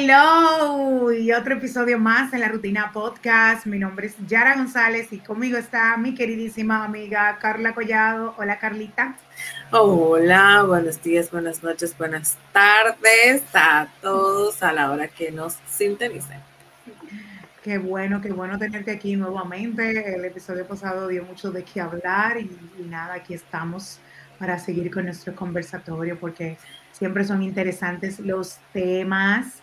hello y otro episodio más en la rutina podcast. Mi nombre es Yara González y conmigo está mi queridísima amiga Carla Collado. Hola Carlita. Hola, buenos días, buenas noches, buenas tardes a todos a la hora que nos sintonicen. Qué bueno, qué bueno tenerte aquí nuevamente. El episodio pasado dio mucho de qué hablar y, y nada, aquí estamos para seguir con nuestro conversatorio porque Siempre son interesantes los temas.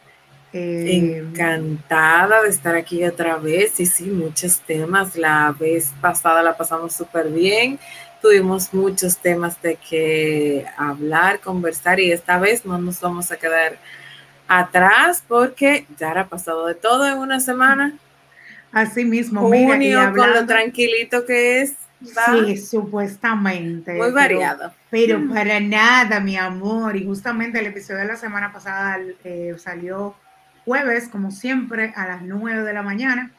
Eh, Encantada de estar aquí otra vez. Y sí, muchos temas. La vez pasada la pasamos súper bien. Tuvimos muchos temas de que hablar, conversar y esta vez no nos vamos a quedar atrás porque ya ha pasado de todo en una semana. Así mismo, Junio, con lo tranquilito que es. Sí, supuestamente. Muy variado. Pero, mm. para nada, mi amor. Y justamente el episodio de la semana pasada eh, salió jueves, como siempre, a las 9 de la mañana.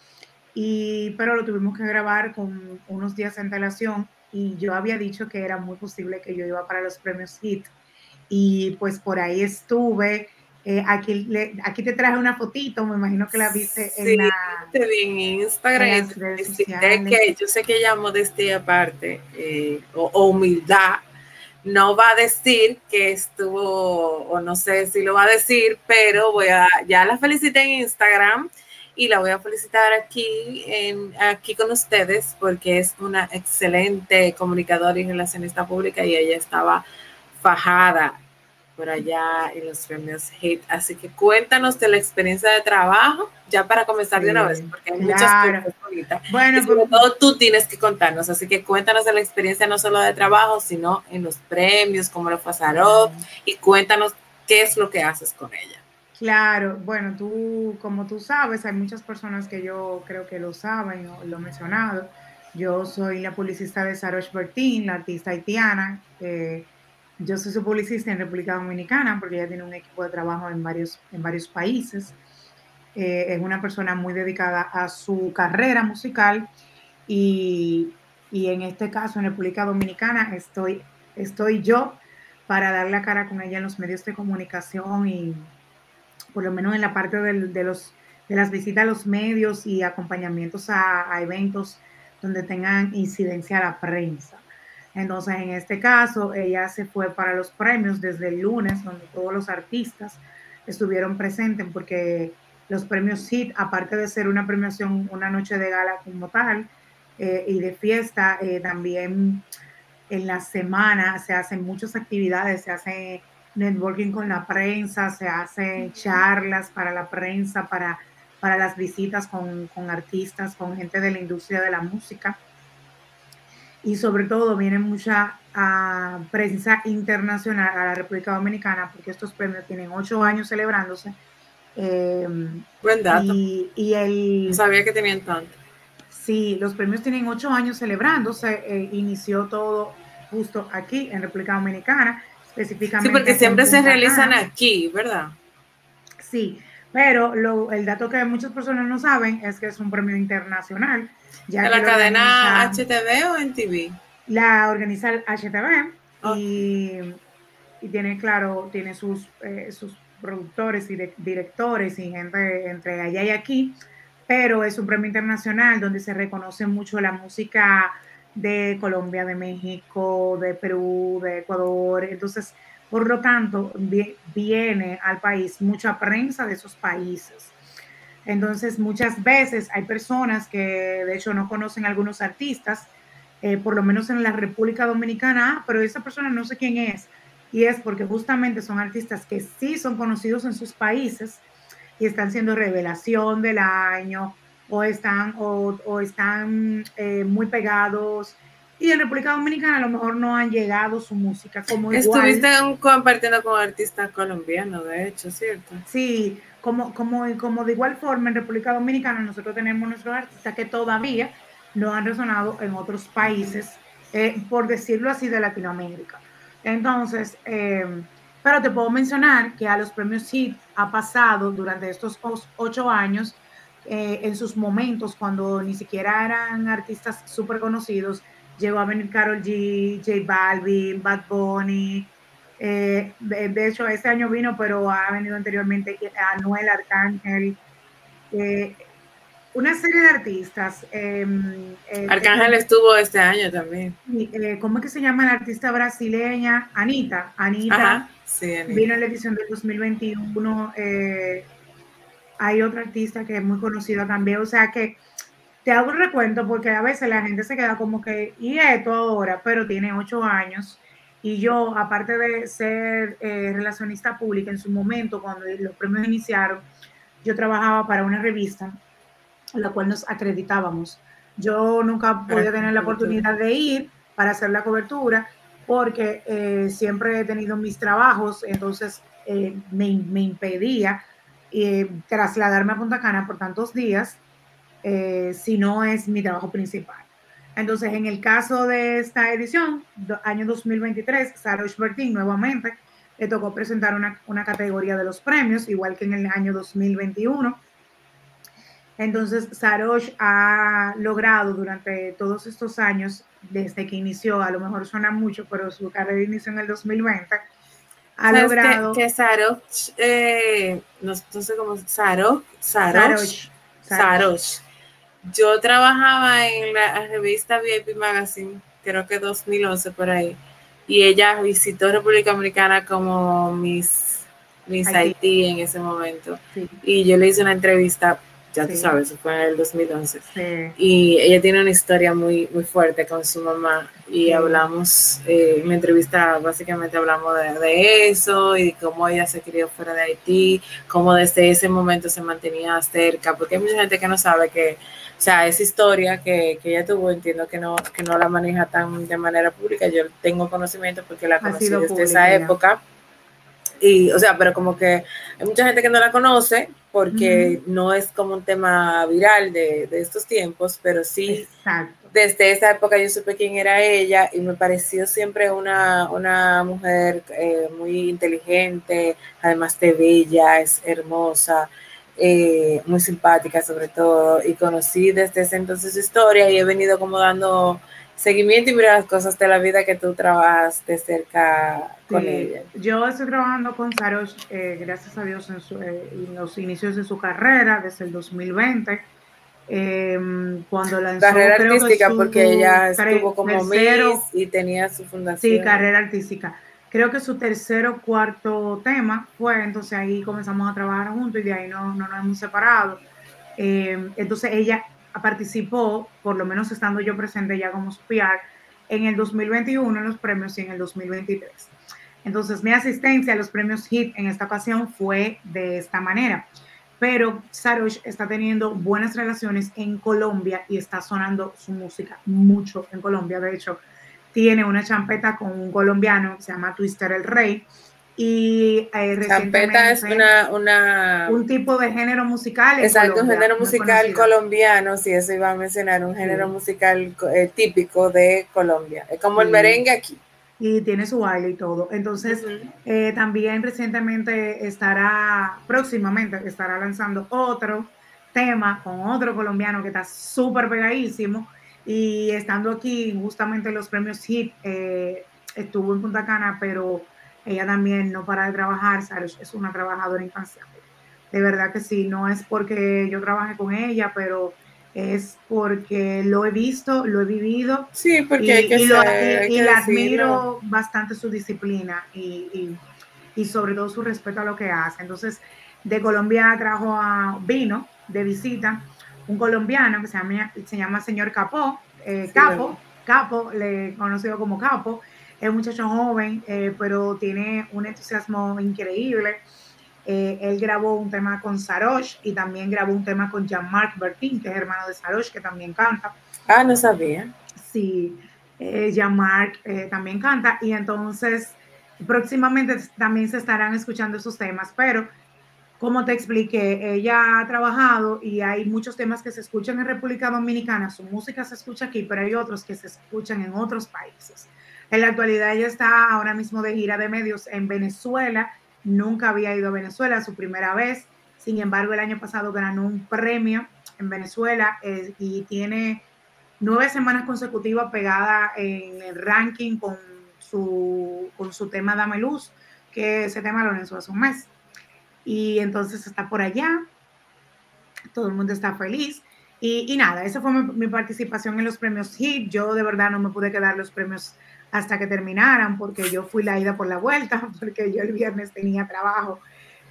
Y, pero lo tuvimos que grabar con unos días de antelación. Y yo había dicho que era muy posible que yo iba para los premios HIT. Y pues por ahí estuve eh, aquí, aquí te traje una fotito, me imagino que la viste en la. Te vi en Instagram. que yo sé que ella modestia aparte eh, o, humildad no va a decir que estuvo, o no sé si lo va a decir, pero voy a, ya la felicité en Instagram y la voy a felicitar aquí, en, aquí con ustedes porque es una excelente comunicadora y relacionista pública y ella estaba fajada por allá en los premios HIT. Así que cuéntanos de la experiencia de trabajo, ya para comenzar de una vez, porque hay muchas cosas bonitas. Bueno, y sobre pues, todo tú tienes que contarnos, así que cuéntanos de la experiencia no solo de trabajo, sino en los premios, cómo lo pasaron, y cuéntanos qué es lo que haces con ella. Claro, bueno, tú, como tú sabes, hay muchas personas que yo creo que lo saben, lo he mencionado. Yo soy la publicista de Sarosh Bertin, la artista haitiana. Eh, yo soy su publicista en República Dominicana porque ella tiene un equipo de trabajo en varios, en varios países. Eh, es una persona muy dedicada a su carrera musical y, y, en este caso en República Dominicana estoy, estoy yo para dar la cara con ella en los medios de comunicación y por lo menos en la parte de, los, de las visitas a los medios y acompañamientos a, a eventos donde tengan incidencia a la prensa. Entonces, en este caso, ella se fue para los premios desde el lunes, donde todos los artistas estuvieron presentes, porque los premios HIT, aparte de ser una premiación, una noche de gala como tal, eh, y de fiesta, eh, también en la semana se hacen muchas actividades, se hace networking con la prensa, se hacen charlas para la prensa, para, para las visitas con, con artistas, con gente de la industria de la música y sobre todo viene mucha uh, prensa internacional a la República Dominicana porque estos premios tienen ocho años celebrándose. Eh, Buen dato. Y, y el, no sabía que tenían tanto. Sí, los premios tienen ocho años celebrándose. Eh, inició todo justo aquí en República Dominicana, específicamente. Sí, porque siempre se realizan aquí, ¿verdad? Sí, pero lo, el dato que muchas personas no saben es que es un premio internacional ¿En la cadena HTV o en TV? La organiza el HTV y, tiene, claro, tiene sus, eh, sus productores y directores y gente entre allá y aquí, pero es un premio internacional donde se reconoce mucho la música de Colombia, de México, de Perú, de Ecuador. Entonces, por lo tanto, viene al país mucha prensa de esos países. Entonces, muchas veces hay personas que de hecho no conocen a algunos artistas, eh, por lo menos en la República Dominicana, ah, pero esa persona no sé quién es. Y es porque justamente son artistas que sí son conocidos en sus países y están siendo revelación del año o están, o, están eh, muy pegados. Y en República Dominicana a lo mejor no han llegado su música como Estuviste compartiendo con artistas colombianos, de hecho, ¿cierto? Sí, como, como, como de igual forma en República Dominicana nosotros tenemos nuestros artistas que todavía no han resonado en otros países, eh, por decirlo así, de Latinoamérica. Entonces, em, pero te puedo mencionar que a los premios HIT ha pasado durante estos ocho años, eh, en sus momentos, cuando ni siquiera eran artistas súper conocidos, llegó a venir Carol G, J Balvin, Bad Bunny, Eh, de, hecho, este año vino, pero ha venido anteriormente Anuel Arcángel. Eh, una serie de artistas. Em, eh, Arcángel estuvo este año también. ¿Cómo es que se llama la artista brasileña? Anita. Anita, vino en la edición del 2021. hay otra artista que es muy conocida también. O sea que te hago un recuento porque a veces la gente se queda como que, y esto ahora, pero tiene ocho años. Y yo, aparte de ser eh, relacionista pública en su momento, cuando los premios iniciaron, yo trabajaba para una revista, la cual nos acreditábamos. Yo nunca podía tener la oportunidad de ir para hacer la cobertura, porque eh, siempre he tenido mis trabajos, entonces eh, me, me, impedía trasladarme a Punta Cana por tantos días eh, si no es mi trabajo principal. Entonces, en el caso de esta edición, año 2023, Sarosh Bertin nuevamente le tocó presentar una, una, categoría de los premios, igual que en el año 2021. Entonces, Sarosh ha logrado durante todos estos años, desde que inició, a lo mejor suena mucho, pero su carrera inició en el 2020, ha logrado... Que, que Sarosh, eh, no, sé cómo, Sarosh, Sarosh, Sarosh yo trabajaba en la revista VIP Magazine, creo que 2011 por ahí, y ella visitó República Dominicana como Miss, Miss Haití en ese momento. Y yo le hice una entrevista, ya tú sabes, fue en el 2011. Y ella tiene una historia muy, muy fuerte con su mamá y hablamos, eh, en mi entrevista básicamente hablamos de, de, eso y de cómo ella se crió fuera de Haití, cómo desde ese momento se mantenía cerca, porque hay mucha gente que no sabe que o sea, esa historia que, que, ella tuvo, entiendo que no, que no la maneja tan de manera pública. Yo tengo conocimiento porque la conocí desde esa época. Y, o sea, pero como que hay mucha gente que no la conoce porque no es como un tema viral de, de estos tiempos, pero sí, desde esa época yo supe quién era ella y me pareció siempre una, una mujer eh, muy inteligente, además de bella, es hermosa. Eh, muy simpática sobre todo, y conocí desde ese entonces su historia y he venido como dando seguimiento y mira las cosas de la vida que tú trabajas de cerca con ella. Yo estoy trabajando con Sarosh, eh, gracias a Dios, en, eh, los inicios de su carrera, desde el 2020. Em, cuando lanzó carrera artística porque ella estuvo como Miss y tenía su fundación sí carrera artística creo que su tercer o cuarto tema fue, entonces ahí comenzamos a trabajar juntos y de ahí no, no nos hemos separado. Eh, entonces ella participó, por lo menos estando yo presente ya como PR, en el 2021 en los premios y en el 2023. Entonces mi asistencia a los premios HIT en esta ocasión fue de esta manera. Pero Sarosh está teniendo buenas relaciones en Colombia y está sonando su música mucho en Colombia. De hecho, tiene una champeta con un colombiano se llama Twister el Rey. Y eh, champeta es una, una, un tipo de género musical. Exacto, un género musical colombiano, si eso iba a mencionar, un género musical eh, típico de Colombia. Es como el merengue aquí. Y tiene su baile y todo. Entonces, eh, también recientemente estará, próximamente estará lanzando otro tema con otro colombiano que está súper pegadísimo y estando aquí, justamente los premios HIT, eh, estuvo en Punta Cana, pero ella también no para de trabajar, es una trabajadora incansable. De verdad que sí, no es porque yo trabaje con ella, pero es porque lo he visto, lo he vivido. Sí, porque hay que y, y, admiro bastante su disciplina y, y, sobre todo su respeto a lo que hace. Entonces, de Colombia trajo a Vino de visita un colombiano que se llama, se llama señor Capó, eh, Capo, Capo, le conocido como Capo, es un muchacho joven, eh, pero tiene un entusiasmo increíble. Eh, él grabó un tema con Sarosh y también grabó un tema con Jean-Marc Bertin, que es hermano de Sarosh, que también canta. Ah, no sabía. Sí, Jean-Marc también canta y entonces próximamente también se estarán escuchando esos temas, pero como te expliqué, ella ha trabajado y hay muchos temas que se escuchan en República Dominicana, su música se escucha aquí, pero hay otros que se escuchan en otros países. En la actualidad ella está ahora mismo de gira de medios en Venezuela, nunca había ido a Venezuela, su primera vez, sin embargo el año pasado ganó un premio en Venezuela eh, y tiene nueve semanas consecutivas pegada en el ranking con su, con su tema Dame Luz, que ese tema lo lanzó hace un mes. Y entonces está por allá, todo el mundo está feliz. Y, nada, esa fue mi, participación en los premios HIT. Yo de verdad no me pude quedar los premios hasta que terminaran porque yo fui la ida por la vuelta, porque yo el viernes tenía trabajo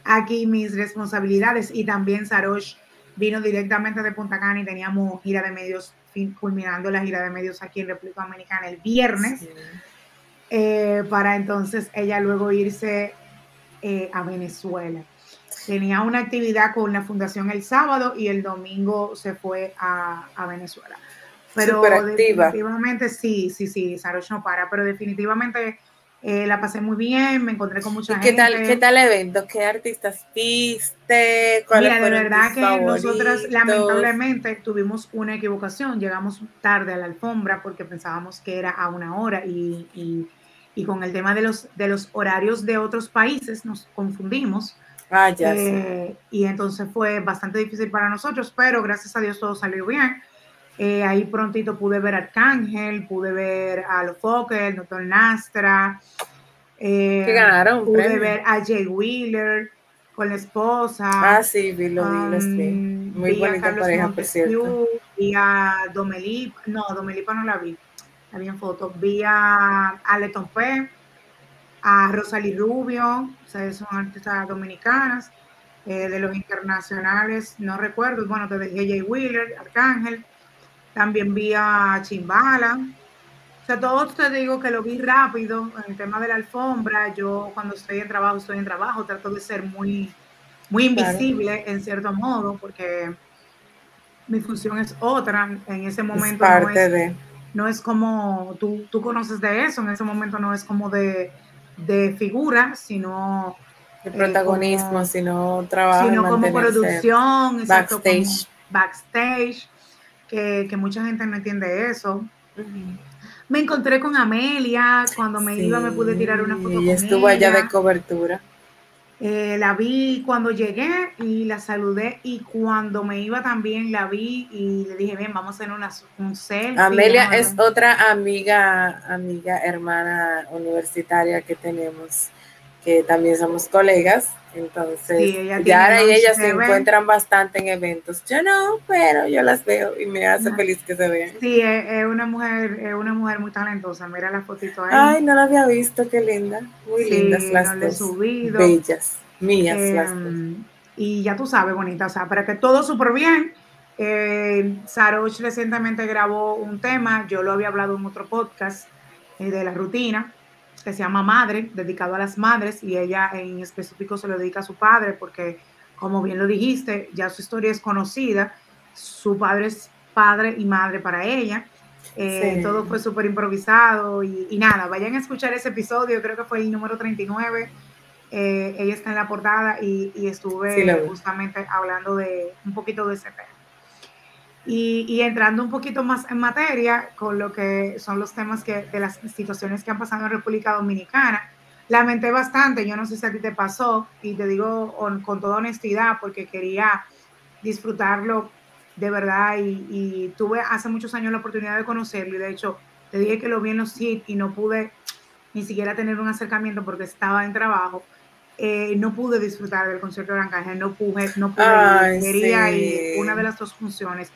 aquí, mis responsabilidades y también Sarosh vino directamente de Punta Cana y teníamos gira de medios, culminando la gira de medios aquí en República Dominicana el viernes, eh, para entonces ella luego irse eh, a Venezuela. Tenía una actividad con la fundación el sábado y el domingo se fue a, a Venezuela. Pero definitivamente sí, sí, sí, Sarosh no para, pero definitivamente eh, la pasé muy bien, me encontré con mucha gente. ¿Qué tal, ¿Qué tal evento? ¿Qué artistas viste? Mira, de verdad que nosotras lamentablemente tuvimos una equivocación. Llegamos tarde a la alfombra porque pensábamos que era a una hora y, y, y con el tema de los, de los horarios de otros países nos confundimos. Ah, ya eh, Y entonces fue bastante difícil para nosotros, pero gracias a Dios todo salió bien. Eh, ahí prontito pude ver a Arcángel, pude ver a Los el Doctor Nastra. Eh, que ganaron. Pude ver a Jay Wheeler con la esposa. Ah, sí, vi lo vi, um, Muy bonita pareja, por cierto. Vi a Domelipa, no, Domelipa no la vi, la vi en foto. Vi a Aleton P, a Rosalie Rubio, o sea, son artistas dominicanas. Eh, de los internacionales, no recuerdo, bueno, te dije Jay Wheeler, Arcángel, también vi a Chimbala. O sea, todo te digo que lo vi rápido en el tema de la alfombra. Yo cuando estoy en trabajo, estoy en trabajo, trato de ser muy, muy invisible en cierto modo, porque mi función es otra. En ese momento no, es, de... no es como, tú, tú conoces de eso, en ese momento no es como de, de figura, sino... De protagonismo, sino trabajo. Sino como producción, backstage. backstage que, mucha gente no entiende eso. Me encontré con Amelia, cuando me iba me pude tirar una foto. Y estuvo allá de cobertura. Eh, la vi cuando llegué y la saludé y cuando me iba también la vi y le dije, bien, vamos a hacer una, un selfie. Amelia es otra amiga, amiga, hermana universitaria que tenemos, que también somos colegas entonces, ya ahora y ellas se encuentran bastante en eventos. Yo no, pero yo las veo y me hace feliz que se vean. Sí, es, una mujer, es una mujer muy talentosa. Mira la fotito ahí. Ay, no la había visto, qué linda. Muy lindas las dos. Subido. Bellas, mías las dos. Y ya tú sabes, bonita, o sea, para que todo súper bien. Eh, Saroch recientemente grabó un tema, yo lo había hablado en otro podcast eh, de la rutina, que se llama Madre, dedicado a las madres, y ella en específico se lo dedica a su padre, porque como bien lo dijiste, ya su historia es conocida, su padre es padre y madre para ella. Eh, todo fue súper improvisado y, nada, vayan a escuchar ese episodio, creo que fue el número 39. Eh, ella está en la portada y, estuve justamente hablando de un poquito de ese tema. Y, entrando un poquito más en materia con lo que son los temas que, de las situaciones que han pasado en República Dominicana, lamenté bastante, yo no sé si a ti te pasó, y te digo con, toda honestidad porque quería disfrutarlo de verdad y, tuve hace muchos años la oportunidad de conocerlo y de hecho te dije que lo vi en los hits y no pude ni siquiera tener un acercamiento porque estaba en trabajo. Eh, no pude disfrutar del concierto de Arcángel, no pude, no pude, quería ir una de las dos funciones.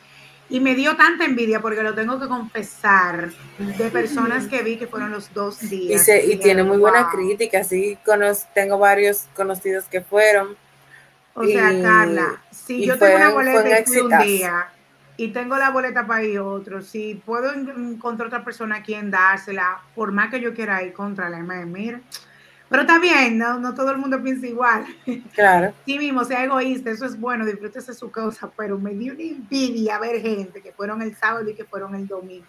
Y me dio tanta envidia, porque lo tengo que confesar, de personas que vi que fueron los dos días. Y, tiene muy buena crítica, sí, tengo varios conocidos que fueron. O sea, Carla, si yo tengo una boleta y un día y tengo la boleta para ir otro, si puedo encontrar otra persona a quien dársela, por más que yo quiera ir contra la mira, pero está bien, no, no todo el mundo piensa igual. Claro. Sí mismo, sea egoísta, eso es bueno, disfrútese su cosa, pero me dio una envidia ver gente que fueron el sábado y que fueron el domingo.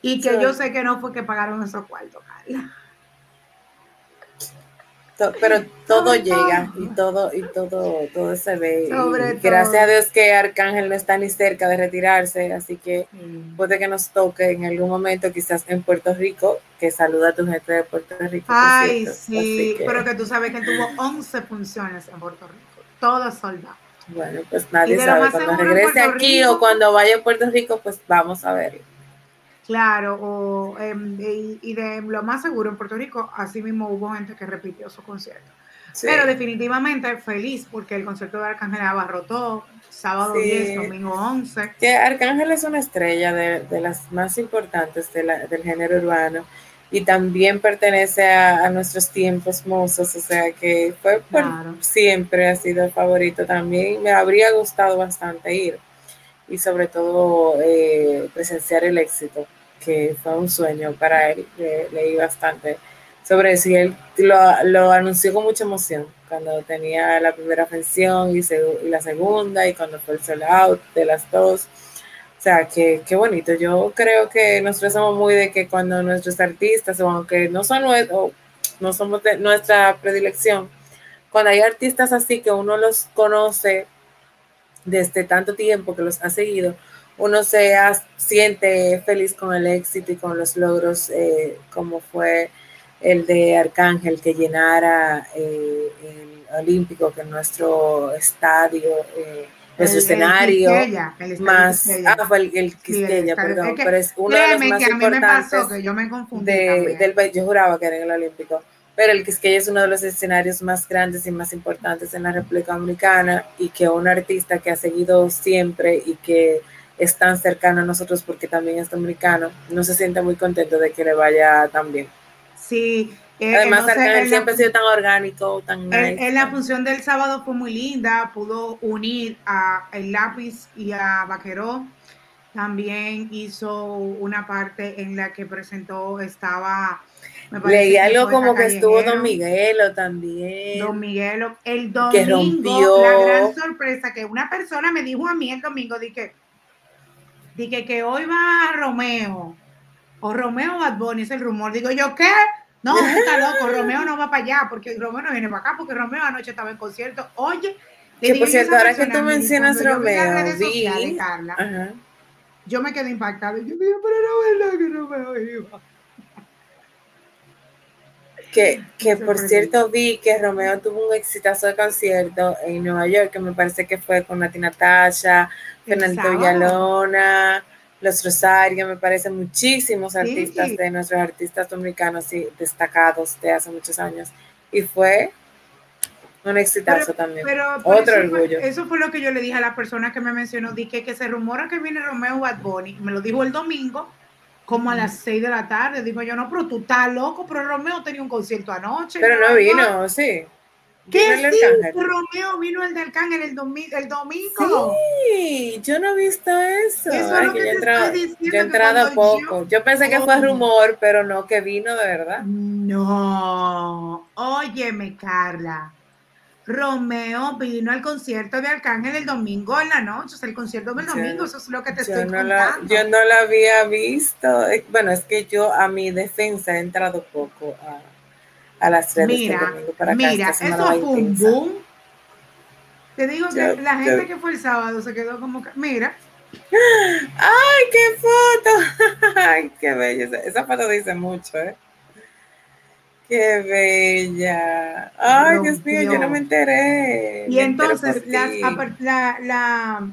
Y que yo sé que no fue que pagaron esos cuartos, Carla pero todo llega y todo y todo todo se ve. gracias a Dios que Arcángel no está ni cerca de retirarse, así que puede que nos toque en algún momento, quizás en Puerto Rico, que saluda a tu gente de Puerto Rico. Ay, sí, pero que tú sabes que tuvo 11 funciones en Puerto Rico, todas soldados. Bueno, pues nadie sabe. Cuando regrese aquí o cuando vaya a Puerto Rico, pues vamos a verlo. Claro, o, em, y, de lo más seguro, en Puerto Rico, así mismo hubo gente que repitió su concierto. Pero definitivamente feliz porque el concierto de Arcángel abarrotó sábado 10, domingo 11. Que Arcángel es una estrella de, las más importantes del género urbano y también pertenece a, nuestros tiempos mozos, o sea que fue siempre ha sido favorito también. Me habría gustado bastante ir y sobre todo eh, presenciar el éxito, que fue un sueño para él. leí bastante sobre eso y él lo, anunció con mucha emoción cuando tenía la primera función y, y la segunda y cuando fue el sell out de las dos o sea, qué, qué bonito. Yo creo que nosotros somos muy de que cuando nuestros artistas, aunque no son no somos de nuestra predilección, cuando hay artistas así que uno los conoce desde tanto tiempo que los ha seguido, uno se siente feliz con el éxito y con los logros, eh, como fue el de Arcángel, que llenara eh, el Olímpico, que nuestro estadio eh, en su escenario más ah fue el, el Quisqueya, perdón pero es uno de los más importantes que yo me confundí del yo juraba que era en el Olímpico pero el Quisqueya es uno de los escenarios más grandes y más importantes en la República Dominicana y que un artista que ha seguido siempre y que es tan cercano a nosotros porque también es dominicano, no se siente muy contento de que le vaya tan bien. Sí, eh, Además, siempre ha sido tan orgánico, tan En la función del sábado fue muy linda, pudo unir a El Lápiz y a Vaqueró. También hizo una parte en la que presentó, estaba... Leí algo como que estuvo Don Miguelo también. Don Miguelo, el domingo, la gran sorpresa que una persona me dijo a mí el domingo, dije, dije que hoy va Romeo, o Romeo Bad Bunny, es el rumor. Digo yo, ¿qué? No, está loco, Romeo no va para allá, porque Romeo no viene para acá, porque Romeo anoche estaba en concierto. Oye, que por cierto, ahora que tú mencionas Romeo, vi, yo me quedé impactado. Yo dije, pero no verdad que Romeo iba. Que, que por cierto vi que Romeo tuvo un exitazo de concierto en Nueva York, que me parece que fue con Nati Natasha, Fernando Villalona, los Rosarios, me parecen muchísimos artistas de nuestros artistas dominicanos y destacados de hace muchos años. Y fue un exitazo también. Otro orgullo. eso fue lo que yo le dije a la persona que me mencionó, dije que se rumora que viene Romeo Bad Bunny, me lo dijo el domingo, como a las 6 de la tarde, digo yo, no, pero tú estás loco, pero Romeo tenía un concierto anoche. Pero no vino, sí. ¿Qué sí? Romeo vino el de Arcángel el, el domingo. Sí, yo no he visto eso. eso yo, he entrado poco. Yo, pensé que fue rumor, pero no que vino de verdad. No, óyeme, Carla. Romeo vino al concierto de Arcángel el domingo en la noche, o sea, el concierto del domingo, eso es lo que te estoy no contando. yo no lo había visto. Bueno, es que yo a mi defensa he entrado poco a a las 3 mira, para acá. Mira, eso fue un boom. Te digo que la gente que fue el sábado se quedó como que, mira. ¡Ay, qué foto! ¡Ay, qué bella! Esa foto dice mucho, ¿eh? ¡Qué bella! ¡Ay, Dios mío, yo no me enteré! Y entonces, las, la, la,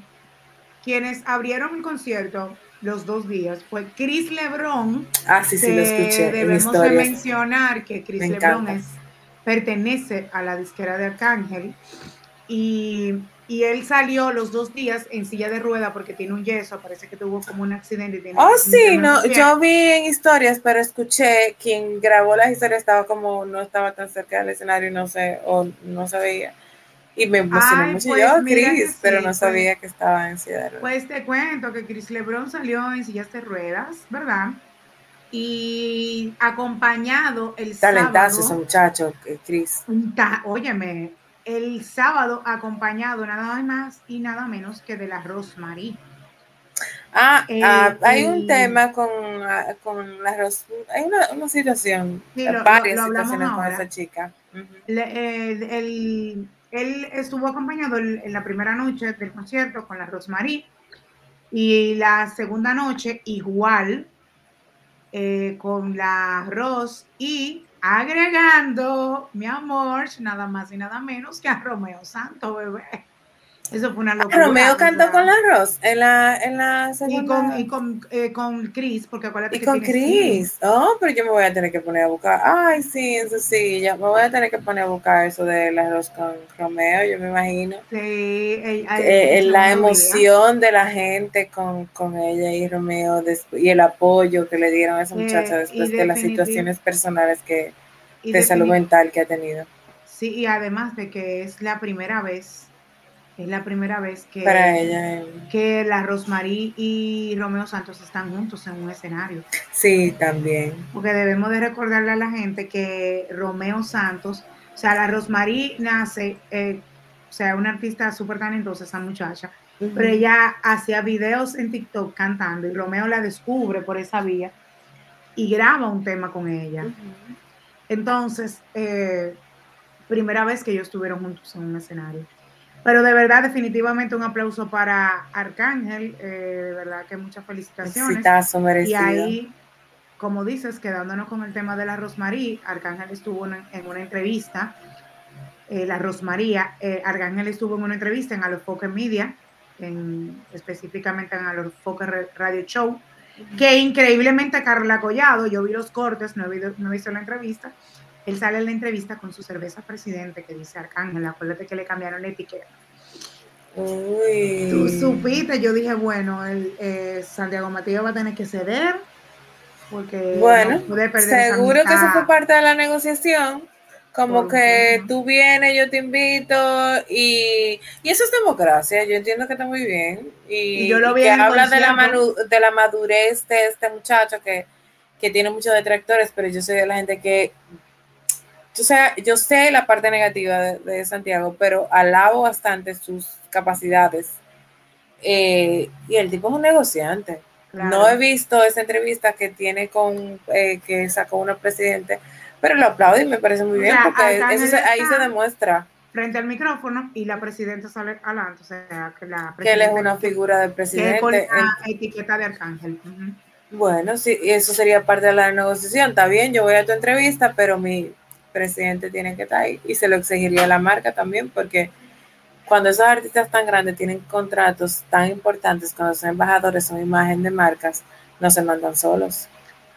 quienes abrieron el concierto los dos días fue Chris Lebron. Ah, sí, sí, lo escuché. Debemos de mencionar que Chris Lebron es, pertenece a la disquera de Arcángel y, y, él salió los dos días en silla de rueda porque tiene un yeso, parece que tuvo como un accidente. oh, sí, no, yo vi en historias, pero escuché quien grabó las historias estaba como, no estaba tan cerca del escenario, no sé, o no se veía y me emocionó mucho pues, yo, Chris, pero no pues. sabía que estaba en silla de ruedas. Pues te cuento que Chris Lebron salió en sillas de ruedas, ¿verdad? Y acompañado el Talentazo ese muchacho, Chris. Óyeme, el sábado acompañado nada más y nada menos que de la Rosemary. Ah, ah hay un tema con, ah, con la Rosemary, hay una, una situación, varias situaciones con esa chica. el, él estuvo acompañado en la primera noche del concierto con la Rosemary y la segunda noche igual eh, con la Ros y agregando, mi amor, nada más y nada menos que a Romeo Santo, bebé. Eso fue una ah, locura. Romeo cantó con la Ross en la, en la segunda. Y con, y con, eh, con Chris, porque acuérdate y con Chris. Oh, pero yo me voy a tener que poner a buscar. Ay, sí, eso sí, ya me voy a tener que poner a buscar eso de la Ross con Romeo, yo me imagino. Sí, ella, eh, la emoción de la gente con, con, ella y Romeo y el apoyo que le dieron a esa muchacha después de las situaciones personales que de salud mental que ha tenido. Sí, y además de que es la primera vez es la primera vez que, Para ella, que la Rosmarie y Romeo Santos están juntos en un escenario. Sí, también. Porque debemos de recordarle a la gente que Romeo Santos, o sea, la Rosmarie nace, eh, o sea, una artista súper talentosa, esa muchacha, pero ella hacía videos en TikTok cantando y Romeo la descubre por esa vía y graba un tema con ella. Entonces, eh, primera vez que ellos estuvieron juntos en un escenario. Pero de verdad, definitivamente un aplauso para Arcángel, eh, de verdad que muchas felicitaciones. y ahí, como dices, quedándonos con el tema de la Rosmaría, Arcángel estuvo en, una entrevista, eh, la Rosmaría, eh, Arcángel estuvo en una entrevista en Alofoque Media, en, específicamente en Alofoque Radio Show, que increíblemente Carla Collado, yo vi los cortes, no he, no he visto la entrevista, él sale en la entrevista con su cerveza presidente que dice Arcángel, acuérdate que le cambiaron la etiqueta. Uy. Tú supiste, yo dije, bueno, el, eh, Santiago Matías va a tener que ceder porque bueno, seguro que eso fue parte de la negociación. Como que tú vienes, yo te invito y, y, eso es democracia, yo entiendo que está muy bien. Y, yo lo vi que habla de la, de la madurez de este muchacho que, que tiene muchos detractores, pero yo soy de la gente que yo sé, yo sé la parte negativa de, Santiago, pero alabo bastante sus capacidades. Eh, y el tipo es un negociante. No he visto esa entrevista que tiene con, eh, que sacó una presidente, pero lo aplaudo y me parece muy bien, porque ahí se demuestra. Frente al micrófono y la presidenta sale adelante, o sea, que la Que él es una figura del presidente. con la etiqueta de arcángel. Bueno, sí, eso sería parte de la negociación. Está bien, yo voy a tu entrevista, pero mi presidente tiene que estar ahí y se lo exigiría la marca también porque cuando esos artistas tan grandes tienen contratos tan importantes, cuando son embajadores, son imagen de marcas, no se mandan solos.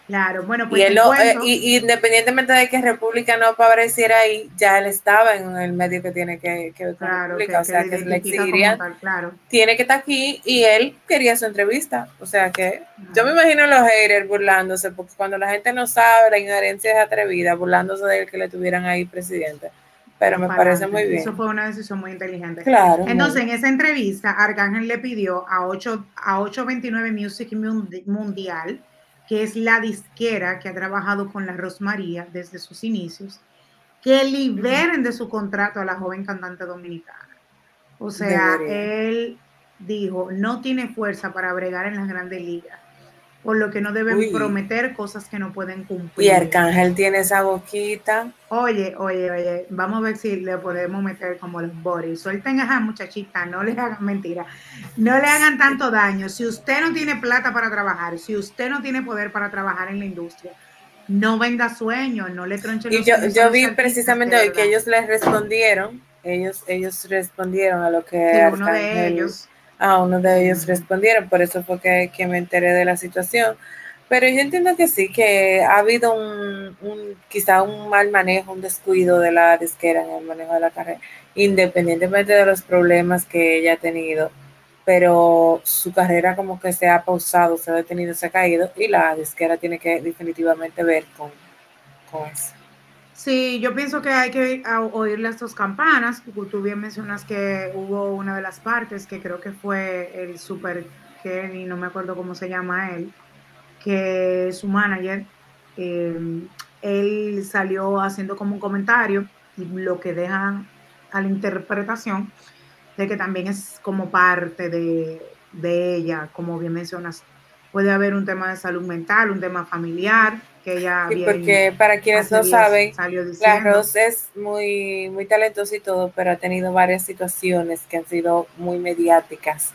Claro, bueno, pues. Y, él eh, y, independientemente de que República no apareciera ahí, ya él estaba en el medio que tiene que, que ver con República, o sea, que, le exigiría. claro. Tiene que estar aquí y él quería su entrevista. O sea que yo me imagino los haters burlándose, porque cuando la gente no sabe, la ignorancia es atrevida, burlándose de él que le tuvieran ahí presidente. Pero me parece muy bien. Eso fue una decisión muy inteligente. Claro. Entonces, en esa entrevista, Arcángel le pidió a, 8, a 829 Music Mundial que es la disquera que ha trabajado con la Rosmaría desde sus inicios, que liberen de su contrato a la joven cantante dominicana. O sea, él dijo, no tiene fuerza para bregar en las grandes ligas por lo que no deben prometer cosas que no pueden cumplir. Y Arcángel tiene esa boquita. Oye, oye, oye, vamos a ver si le podemos meter como los Boris. Suelten a esa muchachita, no le hagan mentira, no le hagan tanto daño. Si usted no tiene plata para trabajar, si usted no tiene poder para trabajar en la industria, no venda sueños, no le tronchen los Y yo, yo vi precisamente hoy que ellos les respondieron, ellos, ellos respondieron a lo que uno de ellos a uno de ellos respondieron, por eso fue que, me enteré de la situación. Pero yo entiendo que sí, que ha habido un, quizá un mal manejo, un descuido de la disquera en el manejo de la carrera, independientemente de los problemas que ella ha tenido, pero su carrera como que se ha pausado, se ha detenido, se ha caído y la disquera tiene que definitivamente ver con, con eso. Sí, yo pienso que hay que oírle estas campanas. Tú bien mencionas que hubo una de las partes que creo que fue el Super Kenny, no me acuerdo cómo se llama él, que su manager. Em, él salió haciendo como un comentario y lo que deja a la interpretación de que también es como parte de, de ella, como bien mencionas. Puede haber un tema de salud mental, un tema familiar, porque para quienes no saben, la Rose es muy, muy talentosa y todo, pero ha tenido varias situaciones que han sido muy mediáticas.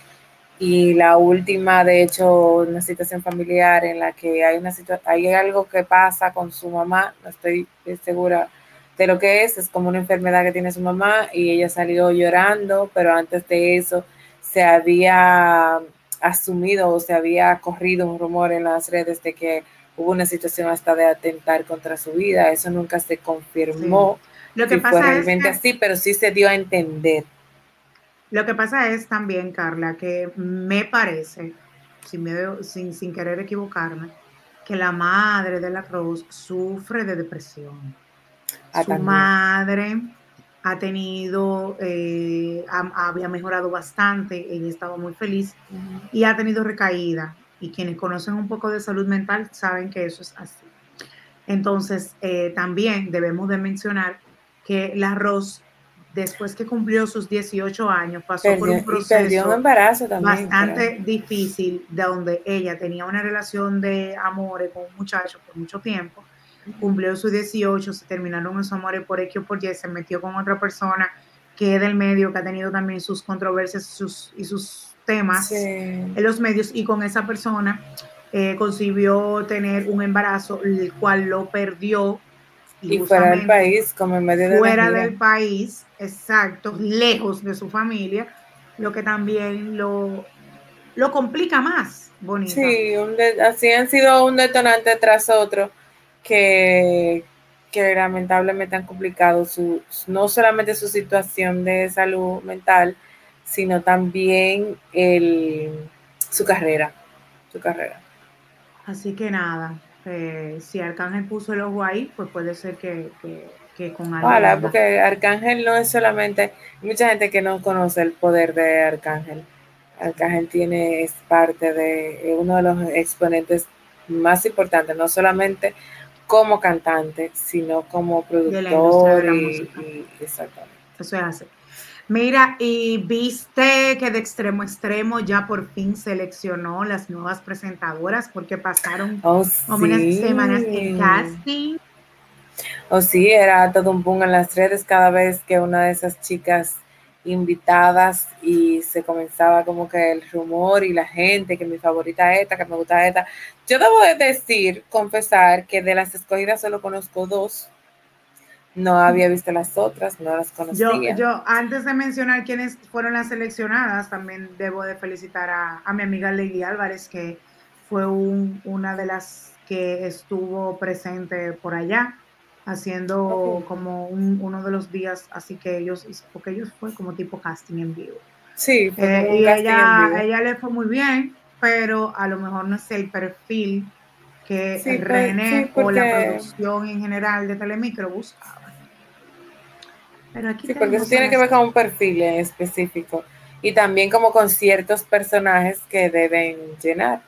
Y la última, de hecho, una situación familiar en la que hay, una hay algo que pasa con su mamá, no estoy segura de lo que es, es como una enfermedad que tiene su mamá y ella salió llorando, pero antes de eso se había asumido o se había corrido un rumor en las redes de que hubo una situación hasta de atentar contra su vida, eso nunca se confirmó. Lo que pasa fue realmente así, pero sí se dio a entender. Lo que pasa es también, Carla, que me parece, sin, sin, sin querer equivocarme, que la madre de la Cruz sufre de depresión. Ah, Su madre ha tenido, eh, había mejorado bastante, ella estaba muy feliz y ha tenido recaída. Y quienes conocen un poco de salud mental saben que eso es así. Entonces, eh, también debemos de mencionar que la Rose, después que cumplió sus 18 años, pasó por un proceso embarazo bastante difícil, donde ella tenía una relación de amores con un muchacho por mucho tiempo cumplió sus 18, se terminaron esos amores por X o por Y, se metió con otra persona que es del medio, que ha tenido también sus controversias sus, y sus temas en los medios, y con esa persona eh, concibió tener un embarazo, el cual lo perdió. Y fuera del país, como en medio de Fuera del país, exacto, lejos de su familia, lo que también lo, lo complica más, bonito. Sí, así han sido un detonante tras otro que, lamentablemente han complicado su, no solamente su situación de salud mental, sino también el, su carrera, su carrera. Así que nada, eh, si Arcángel puso el ojo ahí, pues puede ser que, con algo. Ojalá, porque Arcángel no es solamente, mucha gente que no conoce el poder de Arcángel. Arcángel tiene, es parte de uno de los exponentes más importantes, no solamente como cantante, sino como productor y, exactamente. Eso es así. Mira, y viste que de extremo a extremo ya por fin seleccionó las nuevas presentadoras porque pasaron oh, unas semanas en casting. O oh, sí, era todo un boom en las redes cada vez que una de esas chicas invitadas y se comenzaba como que el rumor y la gente, que mi favorita esta, que me gusta esta. Yo debo de decir, confesar que de las escogidas solo conozco dos. No había visto las otras, no las conocía. Yo, antes de mencionar quiénes fueron las seleccionadas, también debo de felicitar a, mi amiga Lady Álvarez, que fue una de las que estuvo presente por allá haciendo como uno de los días, así que ellos, porque ellos fue como tipo casting en vivo. Sí, eh, y ella, ella le fue muy bien, pero a lo mejor no es el perfil que el pues, René o la producción en general de Telemicro buscaba. Pero aquí sí, porque eso tiene que ver con un perfil específico y también como con ciertos personajes que deben llenar.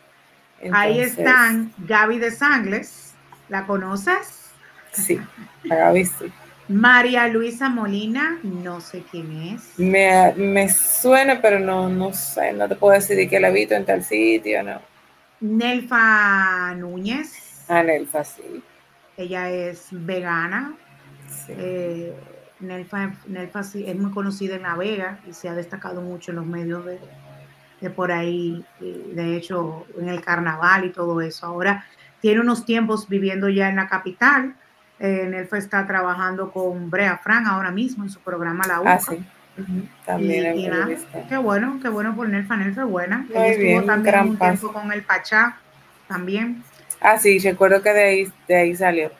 Ahí están Gaby de Sangles, ¿la conoces? Sí, a María Luisa Molina, no sé quién es. Me, suena, pero no, no sé, no te puedo decir que la he visto en tal sitio, no. Nelfa Núñez. Ah, Nelfa, sí. Ella es vegana. Sí. Eh, Nelfa, sí, es muy conocida en La Vega y se ha destacado mucho en los medios de, de por ahí, de hecho, en el carnaval y todo eso. Ahora tiene unos tiempos viviendo ya en la capital eh, Nelfa está trabajando con Brea Fran ahora mismo en su programa La UCA. Ah, sí. También y, qué bueno, qué bueno por Nelfa, Nelfa es buena. Muy estuvo también un tiempo con el Pachá, también. Ah, sí, recuerdo que de ahí, de ahí salió.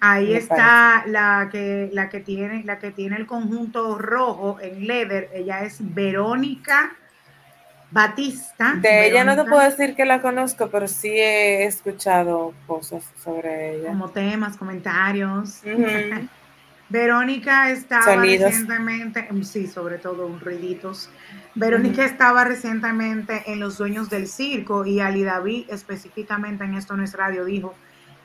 Ahí está la que, la que tiene, la que tiene el conjunto rojo en leather, ella es Verónica Batista. De ella no te puedo decir que la conozco, pero sí he escuchado cosas sobre ella. Como temas, comentarios. Verónica estaba recientemente, mm, sí, sobre todo un ruiditos. Verónica estaba recientemente en Los Dueños del Circo y Ali David, específicamente en Esto No es Radio, dijo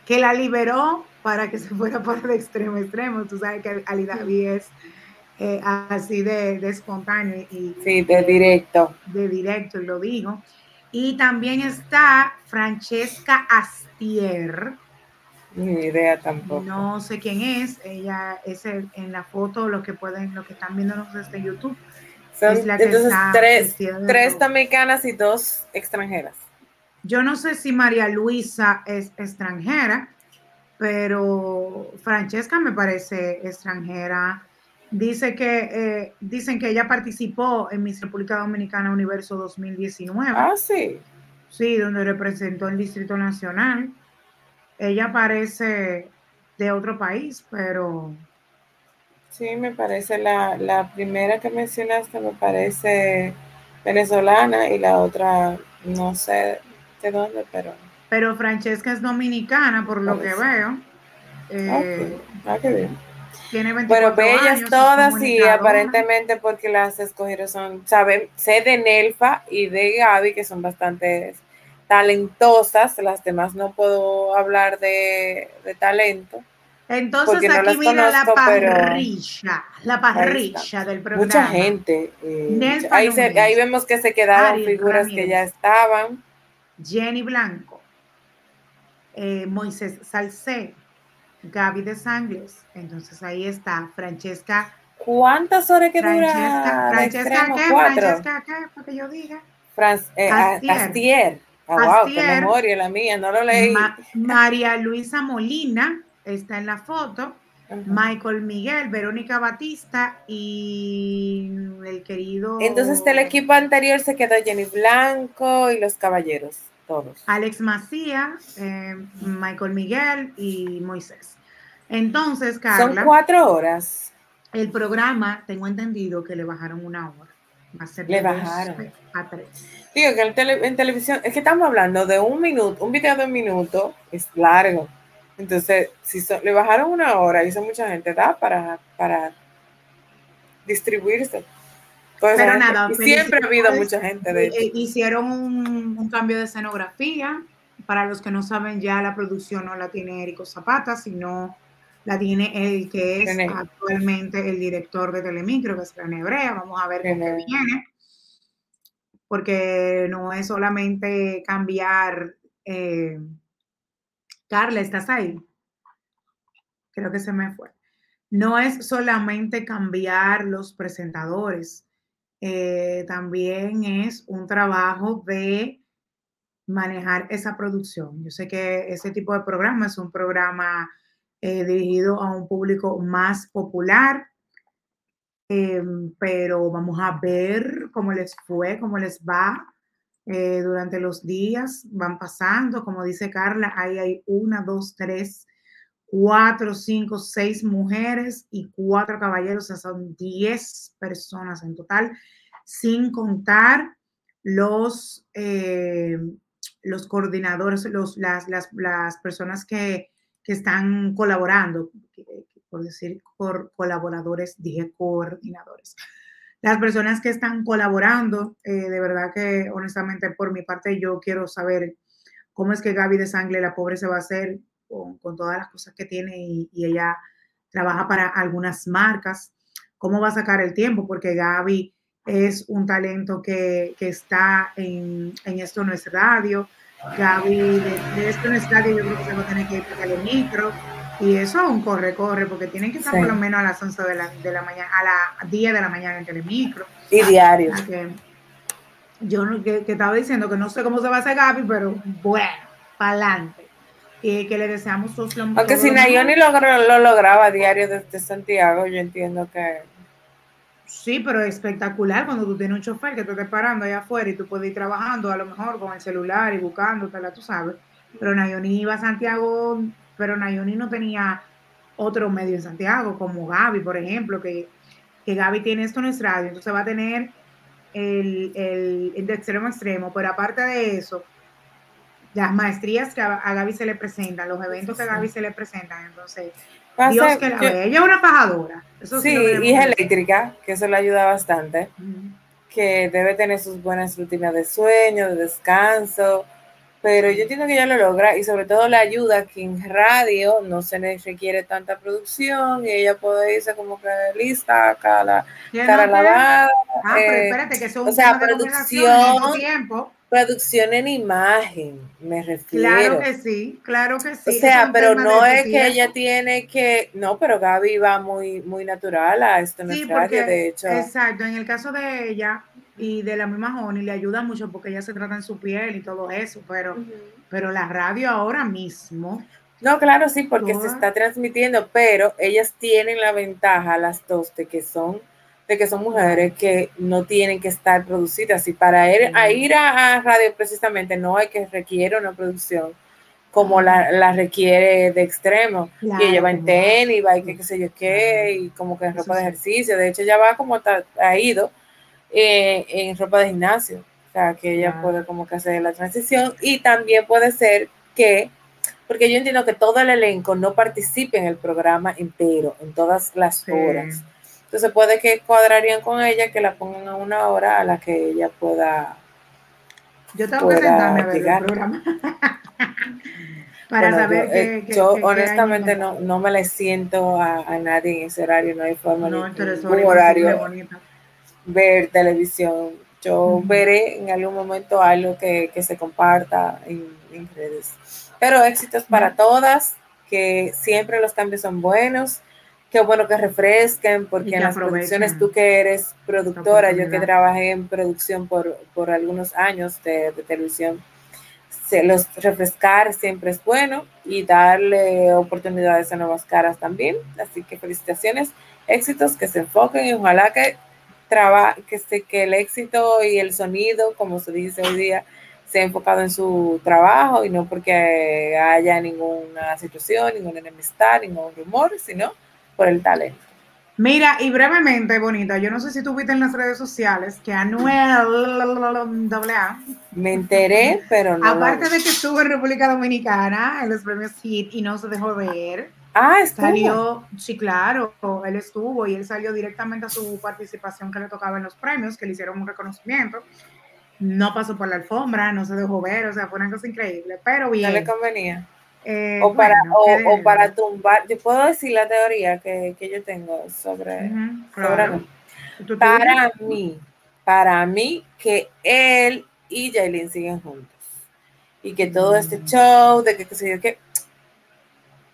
que la liberó para que se fuera por de extremo a extremo. Tú sabes que Ali David es eh, así de, espontáneo. Y, sí, de directo. De directo, y lo dijo. Y también está Francesca Astier. Ni idea tampoco. No sé quién es. Ella es en la foto, lo que pueden, lo que están viéndonos desde YouTube. Son entonces tres, tres americanas y dos extranjeras. Yo no sé si María Luisa es extranjera, pero Francesca me parece extranjera. Dice que, eh, dicen que ella participó en Miss República Dominicana Universo 2019. Ah, sí. Sí, donde representó el Distrito Nacional. Ella parece de otro país, pero... Sí, me parece la, la primera que mencionaste, me parece venezolana y la otra, no sé de dónde, pero... Pero Francesca es dominicana, por lo que veo. Eh, ah, qué bien. Tiene bueno, bellas todas y aparentemente porque las escogieron son, saben, sé de Nelfa y de Gaby, que son bastante talentosas, las demás no puedo hablar de, talento. Entonces aquí viene la parrilla, la parrilla del programa. Mucha gente. Eh, ahí, ahí, vemos que se quedaron figuras que ya estaban. Jenny Blanco, eh, Moisés Salcé, Gaby de Sangles. Entonces ahí está Francesca. ¿Cuántas horas que dura? Francesca, ¿qué? Francesca, ¿qué? Para que yo diga. eh, Astier. Ah, wow, qué memoria la mía, no lo leí. María Luisa Molina está en la foto. Michael Miguel, Verónica Batista y el querido. Entonces, del equipo anterior se quedó Jenny Blanco y los caballeros, todos. Alex Macía, eh, Michael Miguel y Moisés. Entonces, Carla. Son cuatro horas. El programa, tengo entendido que le bajaron una hora. Va a ser le bajaron. A tres. Digo que en, televisión, es que estamos hablando de un minuto, un video de un minuto es largo. Entonces, si le bajaron una hora son mucha gente, da para, para distribuirse. Pero nada, siempre ha habido mucha gente. De eh, Hicieron un, cambio de escenografía. Para los que no saben, ya la producción no la tiene Érico Zapata, sino la tiene el que es actualmente el director de Telemicro, que es René Hebrea. Vamos a ver qué viene. Porque no es solamente cambiar. Eh, Carla, ¿estás ahí? Creo que se me fue. No es solamente cambiar los presentadores, eh, también es un trabajo de manejar esa producción. Yo sé que ese tipo de programa es un programa eh, dirigido a un público más popular, em, pero vamos a ver cómo les fue, cómo les va eh, durante los días, van pasando, como dice Carla, ahí hay una, dos, tres, cuatro, cinco, seis mujeres y cuatro caballeros, o sea, son diez personas en total, sin contar los, eh, los coordinadores, los, las, las, las personas que, que, están colaborando, por decir por colaboradores, dije coordinadores. Las personas que están colaborando, eh, de verdad que honestamente por mi parte yo quiero saber cómo es que Gaby de Sangle, la pobre, se va a hacer con, todas las cosas que tiene y, ella trabaja para algunas marcas, cómo va a sacar el tiempo, porque Gaby es un talento que, está en, Esto No es Radio. Gaby de, Esto No es Radio yo creo que se va a tener que ir para el micro y eso es un corre, corre, porque tienen que estar por lo menos a las 11 de la, de la mañana, a las 10 de la mañana en Telemicro. Y diario. yo no, que, estaba diciendo que no sé cómo se va a hacer Gaby, pero bueno, para adelante. Y que le deseamos todos lo Aunque si Nayoni lo, lo lograba diario desde Santiago, yo entiendo que. Sí, pero es espectacular cuando tú tienes un chofer que te esté parando allá afuera y tú puedes ir trabajando a lo mejor con el celular y buscando, tú sabes. Pero Nayoni iba a Santiago pero Nayoni no tenía otro medio en Santiago, como Gaby, por ejemplo, que, que Gaby tiene esto en es radio, entonces va a tener el, el, de extremo a extremo, pero aparte de eso, las maestrías que a, Gaby se le presentan, los eventos que a Gaby se le presentan, entonces, Dios que la ella es una pajadora. sí, y es eléctrica, que eso le ayuda bastante, que debe tener sus buenas rutinas de sueño, de descanso, pero yo entiendo que ella lo logra y sobre todo la ayuda que en radio no se le requiere tanta producción y ella puede irse como que lista, la cara lavada. Ah, pero eh, espérate, que eso es o sea, producción, tiempo. Producción en imagen, me refiero. Claro que sí, claro que sí. O sea, pero no es que ella tiene que, no, pero Gaby va muy, muy natural a esto en sí, radio, de hecho. Exacto, en el caso de ella, y de la misma Honey le ayuda mucho porque ella se trata en su piel y todo eso, pero, pero la radio ahora mismo No, claro, sí, porque se está transmitiendo, pero ellas tienen la ventaja, las dos, de que son, de que son mujeres que no tienen que estar producidas. Y para ir, a ir a, radio precisamente no hay que requiere una producción como la, requiere de extremo. y ella va en tenis, va y qué, sé yo qué, y como que en ropa de ejercicio. De hecho, ella va como ha ido eh, en ropa de gimnasio. O sea, que ella puede como que hacer la transición. Y también puede ser que porque yo entiendo que todo el elenco no participe en el programa entero, en todas las horas. Entonces puede que cuadrarían con ella que la pongan a una hora a la que ella pueda. Yo tengo que sentarme a ver el programa. Para saber yo, eh, yo honestamente no, no me le siento a, nadie en ese horario, no hay forma no, ningún horario ver televisión. Yo veré en algún momento algo que, se comparta en, en redes. Pero éxitos para todas, que siempre los cambios son buenos, qué bueno que refresquen, porque en las producciones tú que eres productora, yo que trabajé en producción por, algunos años de, televisión, se los refrescar siempre es bueno y darle oportunidades a nuevas caras también. Así que felicitaciones, éxitos, que se enfoquen y ojalá que, traba, que, que el éxito y el sonido, como se dice hoy día, se ha enfocado en su trabajo y no porque haya ninguna situación, ninguna enemistad, ningún rumor, sino por el talento. Mira, y brevemente, bonita, yo no sé si tú viste en las redes sociales que Anuel AA. Me enteré, pero no. Aparte de que estuvo en República Dominicana en los premios HIT y no se dejó ver. Ah, estuvo. Salió, sí, claro, él estuvo y él salió directamente a su participación que le tocaba en los premios, que le hicieron un reconocimiento no pasó por la alfombra, no se dejó ver, o sea, fue una cosa increíble, pero bien. No le convenía. Eh, o, para, o, para tumbar, yo puedo decir la teoría que, yo tengo sobre, para mí, para mí que él y Jailin siguen juntos. Y que todo este mm. show de que, que, que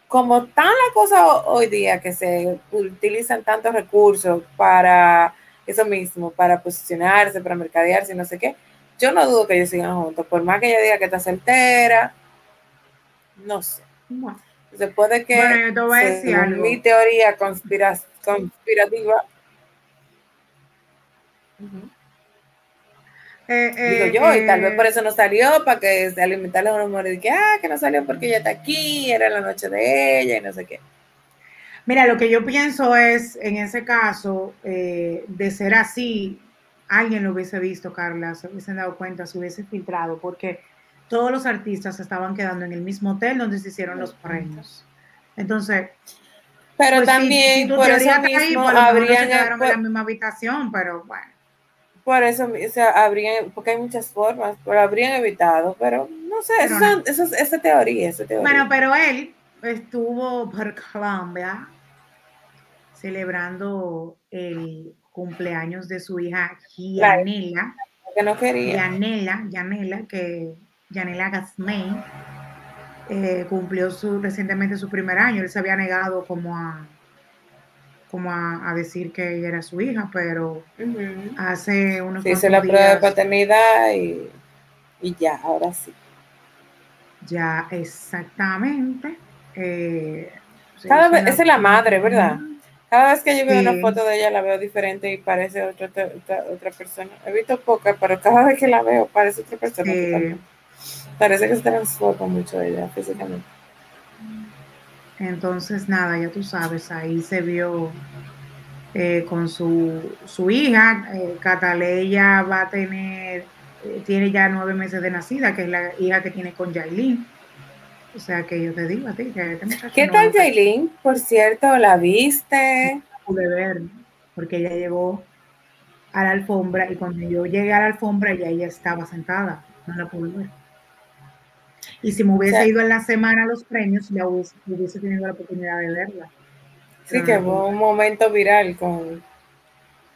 como tan la cosa hoy día que se utilizan tantos recursos para eso mismo, para posicionarse, para mercadearse no sé qué, yo no dudo que ellos sigan juntos, por más que ella diga que está soltera, no sé. Se puede que, mi teoría conspirativa, eh, digo eh, yo, y tal vez por eso no salió, para que se alimentara los rumores de que, ah, que no salió porque ella está aquí, era la noche de ella y no sé qué. Mira, lo que yo pienso es, en ese caso, eh, de ser así, alguien lo hubiese visto, Carla, se hubiesen dado cuenta, se hubiese filtrado, porque todos los artistas estaban quedando en el mismo hotel donde se hicieron los premios. Entonces, pero pues también por eso mismo habrían en la misma habitación, pero bueno. Por eso, o sea, habrían, porque hay muchas formas, pero habrían evitado, pero no sé, eso, eso, es esa teoría, esa teoría. Bueno, pero él estuvo por Colombia celebrando el cumpleaños de su hija Yanela. Que no quería. Yanela, Yanela, que Yanela Gasmey eh, cumplió su, recientemente su primer año. Él se había negado como a como a, decir que ella era su hija, pero hace unos sí, hizo la prueba de paternidad y, ya, ahora sí. Ya, exactamente. Eh, Cada vez, esa es la madre, ¿verdad? Cada vez que yo veo una foto de ella la veo diferente y parece otra, otra, persona. He visto poca, pero cada vez que la veo parece otra persona. Parece que se transforma mucho ella físicamente. Entonces, nada, ya tú sabes, ahí se vio eh, con su, su hija. Eh, Cataleya va a tener, eh, tiene ya nueve meses de nacida, que es la hija que tiene con Yailin. O sea que yo te digo a ti que este ¿Qué tal, Jailin? Por cierto, ¿la viste? No pude ver, porque ella llegó a la alfombra y cuando yo llegué a la alfombra ya ella estaba sentada, no la pude ver. Y si me hubiese ido en la semana a los premios, ya hubiese, tenido la oportunidad de verla. Sí, que fue un momento viral con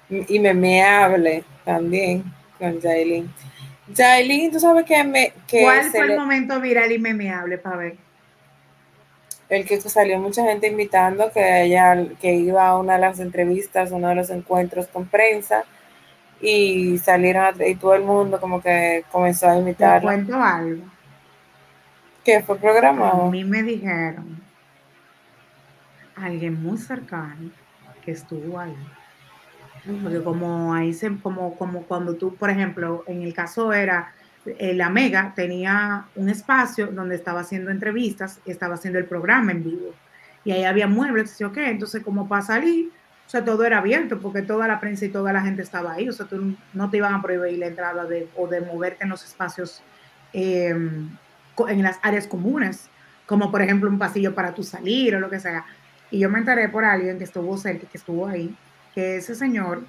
y memeable también con Jailin. Jailin, tú sabes que me. Que ¿Cuál fue el momento viral y memeable para ver? El que salió mucha gente invitando que ella que iba a una de las entrevistas, uno de los encuentros con prensa y salieron y todo el mundo como que comenzó a invitar. cuento algo. ¿Qué fue programado? A mí me dijeron, alguien muy cercano que estuvo ahí. Porque como ahí se, como, como cuando tú, por ejemplo, en el caso era, eh, la Mega tenía un espacio donde estaba haciendo entrevistas, y estaba haciendo el programa en vivo. Y ahí había muebles, ¿sí, okay? Entonces, como para salir, o sea, todo era abierto porque toda la prensa y toda la gente estaba ahí. O sea, tú no te iban a prohibir la entrada de, o de moverte en los espacios, em, en las áreas comunes, como por ejemplo un pasillo para tú salir o lo que sea. Y yo me enteré por alguien que estuvo cerca, que estuvo ahí, que ese señor,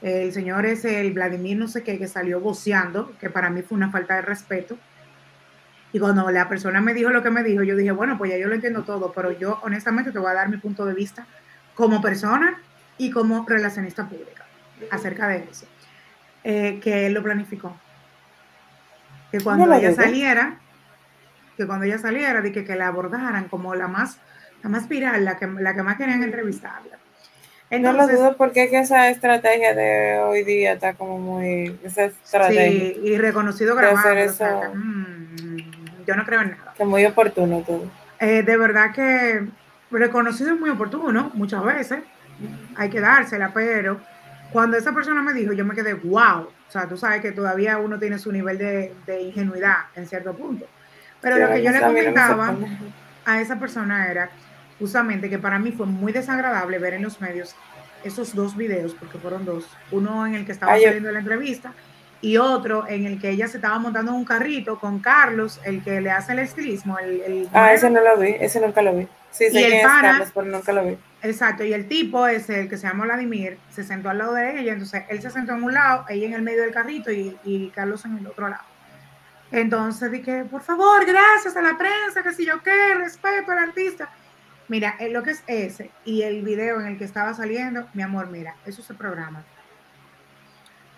el señor es el Vladimir no sé qué, que salió voceando, que para mí fue una falta de respeto. Y cuando la persona me dijo lo que me dijo, yo dije, bueno, pues ya yo lo entiendo todo, pero yo honestamente te voy a dar mi punto de vista como persona y como relacionista pública acerca de eso. Eh, que él lo planificó. Que cuando ella saliera, que cuando ella saliera, de que, que la abordaran como la más, la más viral, la que, la que más querían entrevistarla. no lo dudo porque que esa estrategia de hoy día está como muy... Esa estrategia. Sí, y reconocido grabado. Mm, yo no creo en nada. Es muy oportuno todo. Eh, de verdad que reconocido es muy oportuno, muchas veces, hay que dársela, pero cuando esa persona me dijo, yo me quedé, wow, o sea, tú sabes que todavía uno tiene su nivel de, ingenuidad en cierto punto. Pero lo que yo le comentaba a esa persona era justamente que para mí fue muy desagradable ver en los medios esos dos videos, porque fueron dos, uno en el que estaba saliendo la entrevista y otro en el que ella se estaba montando en un carrito con Carlos, el que le hace el estilismo. El, ah, ese no lo vi, ese nunca lo vi. Sí, sí, el Carlos, pero nunca lo vi. Exacto, y el tipo es el que se llama Vladimir, se sentó al lado de ella, entonces él se sentó en un lado, ella en el medio del carrito y, y Carlos en el otro lado. Entonces dije, por favor, gracias a la prensa, que si yo qué, respeto al artista. Mira, lo que es ese y el video en el que estaba saliendo, mi amor, mira, eso se programa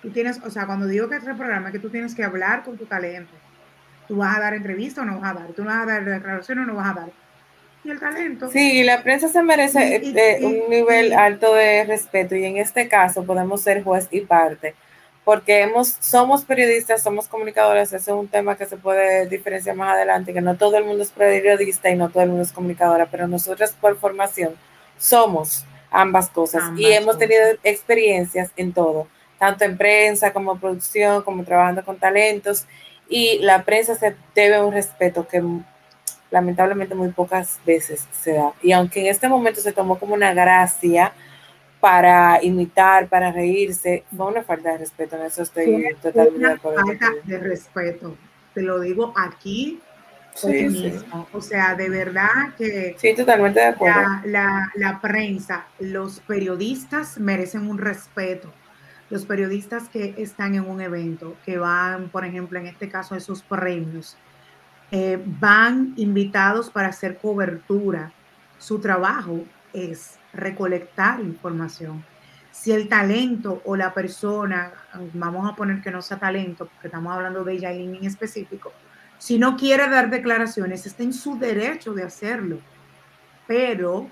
Tú tienes, o sea, cuando digo que es el programa, que tú tienes que hablar con tu talento. Tú vas a dar entrevista o no vas a dar. Tú vas a dar declaración o no vas a dar. Y el talento. Sí, la prensa se merece eh, un nivel alto de respeto y en este caso podemos ser juez y parte porque hemos, somos periodistas, somos comunicadores, ese es un tema que se puede diferenciar más adelante, que no todo el mundo es periodista y no todo el mundo es comunicadora, pero nosotros por formación somos ambas cosas y hemos tenido experiencias en todo tanto en prensa como producción, como trabajando con talentos. Y la prensa se debe un respeto que lamentablemente muy pocas veces se da. Y aunque en este momento se tomó como una gracia para imitar, para reírse, fue una falta de respeto. En eso estoy totalmente de acuerdo. Falta de respeto. Te lo digo aquí Sí, mismo. O sea, de verdad que sí, totalmente de acuerdo. la, la, prensa, los periodistas merecen un respeto los periodistas que están en un evento, que van, por ejemplo, en este caso, a esos premios, eh, van invitados para hacer cobertura. Su trabajo es recolectar información. Si el talento o la persona, vamos a poner que no sea talento, porque estamos hablando de Yailin en específico, si no quiere dar declaraciones, está en su derecho de hacerlo. Pero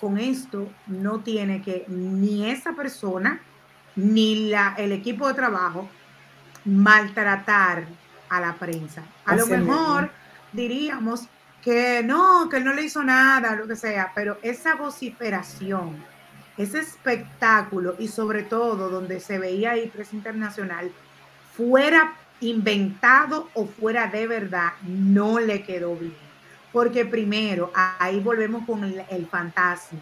con esto no tiene que ni esa persona ni la, el equipo de trabajo maltratar a la prensa. A lo mejor diríamos que no, que él no le hizo nada, lo que sea, pero esa vociferación, ese espectáculo y sobre todo donde se veía ahí presa internacional, fuera inventado o fuera de verdad, no le quedó bien. Porque primero, ahí volvemos con el, el fantasma